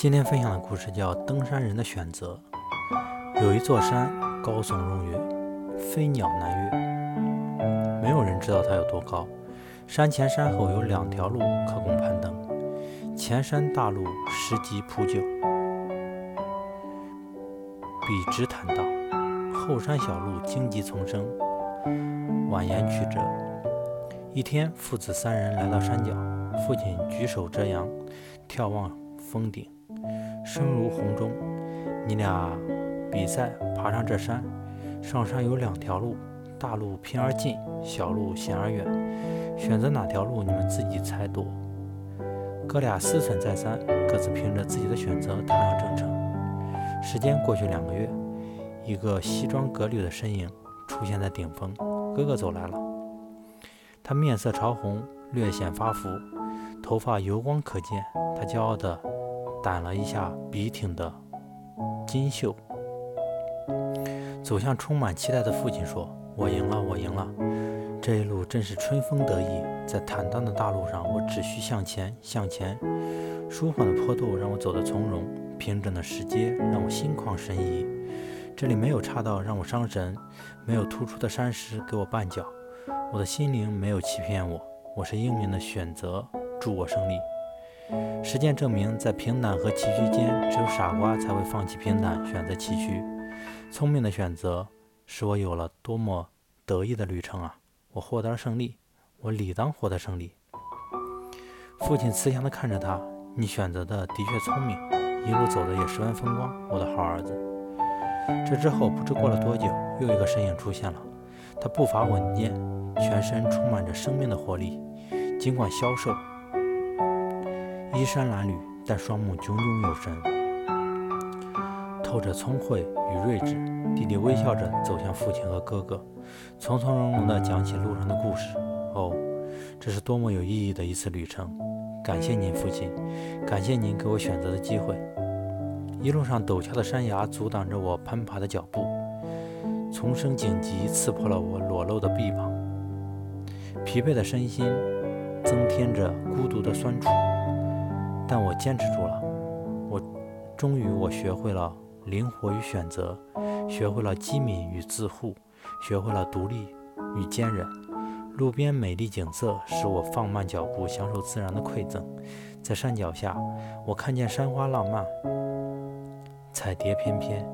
今天分享的故事叫《登山人的选择》。有一座山高耸入云，飞鸟难越，没有人知道它有多高。山前山后有两条路可供攀登，前山大路石级铺就，笔直坦荡；后山小路荆棘丛生，蜿蜒曲折。一天，父子三人来到山脚，父亲举手遮阳，眺望峰顶。声如洪钟，你俩比赛爬上这山。上山有两条路，大路偏而近，小路险而远。选择哪条路，你们自己猜度。哥俩思忖再三，各自凭着自己的选择踏上征程。时间过去两个月，一个西装革履的身影出现在顶峰。哥哥走来了，他面色潮红，略显发福，头发油光可见。他骄傲地。掸了一下笔挺的金袖，走向充满期待的父亲，说：“我赢了，我赢了！这一路真是春风得意，在坦荡的大路上，我只需向前，向前。舒缓的坡度让我走得从容，平整的石阶让我心旷神怡。这里没有岔道让我伤神，没有突出的山石给我绊脚。我的心灵没有欺骗我，我是英明的选择，祝我胜利。”实践证明，在平坦和崎岖间，只有傻瓜才会放弃平坦，选择崎岖。聪明的选择，使我有了多么得意的旅程啊！我获得了胜利，我理当获得胜利。父亲慈祥地看着他：“你选择的的确聪明，一路走的也十分风光，我的好儿子。”这之后，不知过了多久，又一个身影出现了。他步伐稳健，全身充满着生命的活力，尽管消瘦。衣衫褴褛，但双目炯炯有神，透着聪慧与睿智。弟弟微笑着走向父亲和哥哥，从从容容地讲起路上的故事。哦，这是多么有意义的一次旅程！感谢您，父亲，感谢您给我选择的机会。一路上陡峭的山崖阻挡着我攀爬的脚步，丛生荆棘刺破了我裸露的臂膀，疲惫的身心增添着孤独的酸楚。但我坚持住了，我终于我学会了灵活与选择，学会了机敏与自护，学会了独立与坚韧。路边美丽景色使我放慢脚步，享受自然的馈赠。在山脚下，我看见山花浪漫，彩蝶翩翩，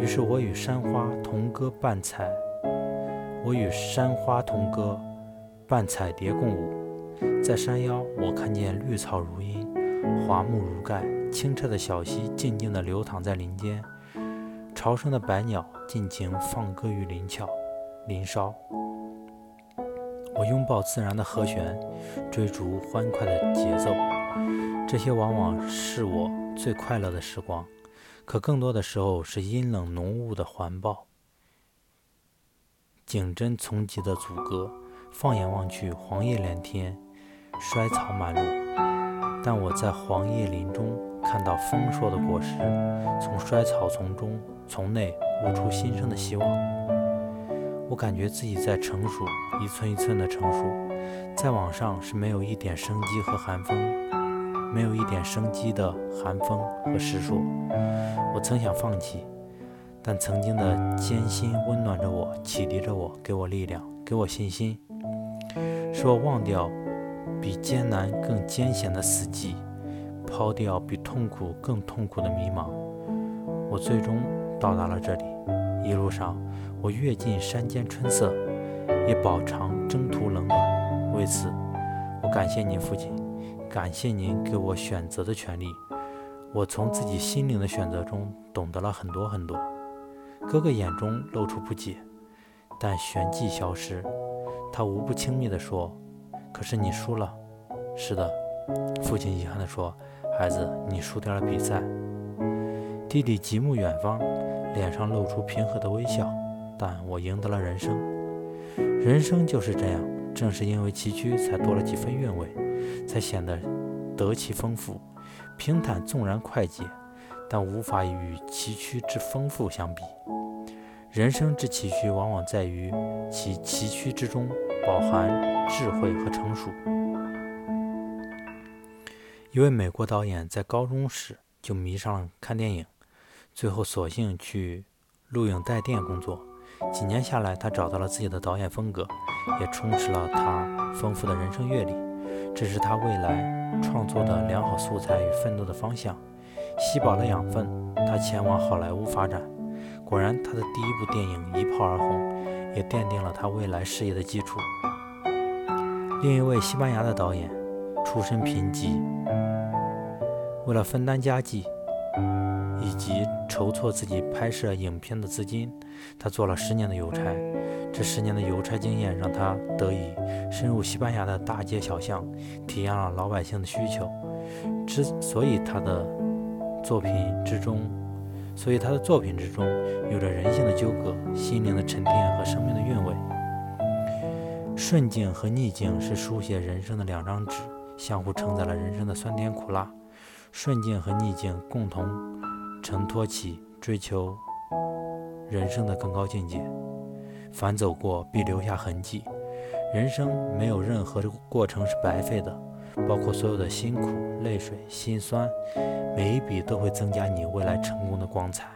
于是我与山花同歌伴彩，我与山花同歌，伴彩蝶共舞。在山腰，我看见绿草如茵。华木如盖，清澈的小溪静静地流淌在林间，潮生的百鸟尽情放歌于林峭、林梢。我拥抱自然的和弦，追逐欢快的节奏，这些往往是我最快乐的时光。可更多的时候是阴冷浓雾的环抱，景真丛棘的阻隔。放眼望去，黄叶连天，衰草满路。但我在黄叶林中看到丰硕的果实，从衰草丛中从内悟出新生的希望。我感觉自己在成熟，一寸一寸的成熟。再往上是没有一点生机和寒风，没有一点生机的寒风和石树。我曾想放弃，但曾经的艰辛温暖着我，启迪着我，给我力量，给我信心，使我忘掉。比艰难更艰险的死寂，抛掉比痛苦更痛苦的迷茫，我最终到达了这里。一路上，我阅尽山间春色，也饱尝征途冷暖。为此，我感谢您，父亲，感谢您给我选择的权利。我从自己心灵的选择中懂得了很多很多。哥哥眼中露出不解，但旋即消失。他无不轻蔑地说。可是你输了，是的，父亲遗憾地说：“孩子，你输掉了比赛。”弟弟极目远方，脸上露出平和的微笑。但我赢得了人生，人生就是这样，正是因为崎岖，才多了几分韵味，才显得得其丰富。平坦纵然快捷，但无法与崎岖之丰富相比。人生之崎岖，往往在于其崎岖之中。饱含智慧和成熟。一位美国导演在高中时就迷上了看电影，最后索性去录影带店工作。几年下来，他找到了自己的导演风格，也充实了他丰富的人生阅历。这是他未来创作的良好素材与奋斗的方向。吸饱了养分，他前往好莱坞发展。果然，他的第一部电影一炮而红，也奠定了他未来事业的基础。另一位西班牙的导演，出身贫瘠，为了分担家计以及筹措自己拍摄影片的资金，他做了十年的邮差。这十年的邮差经验让他得以深入西班牙的大街小巷，体验了老百姓的需求。之所以他的作品之中，所以他的作品之中有着人性的纠葛、心灵的沉淀和生命的韵味。顺境和逆境是书写人生的两张纸，相互承载了人生的酸甜苦辣。顺境和逆境共同承托起追求人生的更高境界。凡走过，必留下痕迹。人生没有任何过程是白费的。包括所有的辛苦、泪水、心酸，每一笔都会增加你未来成功的光彩。